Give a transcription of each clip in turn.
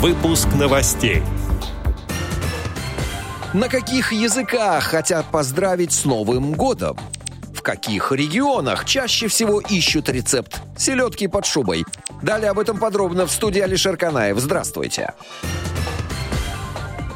Выпуск новостей. На каких языках хотят поздравить с Новым годом? В каких регионах чаще всего ищут рецепт селедки под шубой? Далее об этом подробно в студии Алишер Канаев. Здравствуйте.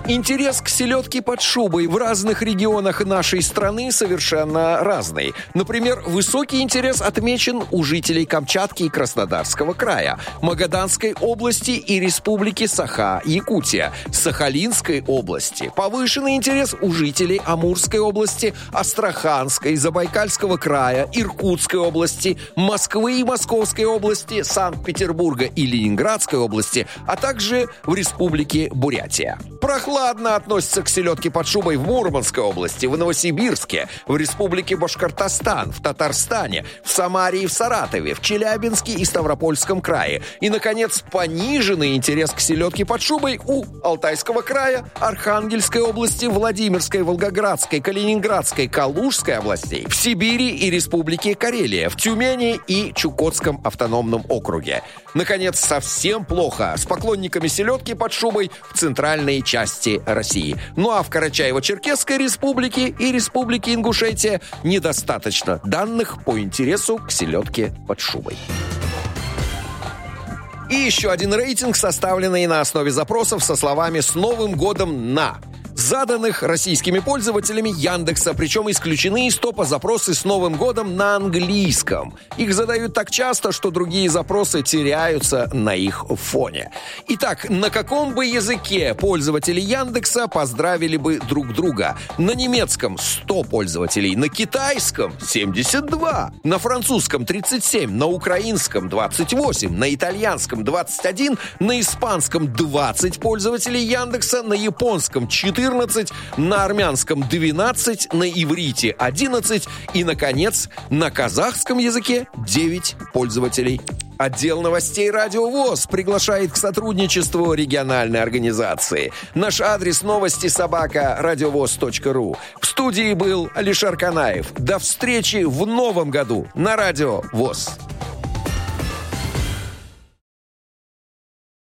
Интерес к селедке под шубой в разных регионах нашей страны совершенно разный. Например, высокий интерес отмечен у жителей Камчатки и Краснодарского края, Магаданской области и Республики Саха-Якутия, Сахалинской области. Повышенный интерес у жителей Амурской области, Астраханской, Забайкальского края, Иркутской области, Москвы и Московской области, Санкт-Петербурга и Ленинградской области, а также в Республике Бурятия. Прохладно прохладно относятся к селедке под шубой в Мурманской области, в Новосибирске, в Республике Башкортостан, в Татарстане, в Самаре и в Саратове, в Челябинске и Ставропольском крае. И, наконец, пониженный интерес к селедке под шубой у Алтайского края, Архангельской области, Владимирской, Волгоградской, Калининградской, Калужской областей, в Сибири и Республике Карелия, в Тюмени и Чукотском автономном округе. Наконец, совсем плохо с поклонниками селедки под шубой в центральной части части России. Ну а в Карачаево-Черкесской республике и республике Ингушетия недостаточно данных по интересу к селедке под шубой. И еще один рейтинг, составленный на основе запросов со словами «С Новым годом на» заданных российскими пользователями Яндекса, причем исключены из топа запросы с Новым годом на английском. Их задают так часто, что другие запросы теряются на их фоне. Итак, на каком бы языке пользователи Яндекса поздравили бы друг друга? На немецком 100 пользователей, на китайском 72, на французском 37, на украинском 28, на итальянском 21, на испанском 20 пользователей Яндекса, на японском 14, 14, на армянском 12, на иврите 11 и, наконец, на казахском языке 9 пользователей. Отдел новостей «Радио ВОЗ» приглашает к сотрудничеству региональной организации. Наш адрес новости собака радиовоз.ру. В студии был Алишер Канаев. До встречи в новом году на «Радио ВОЗ».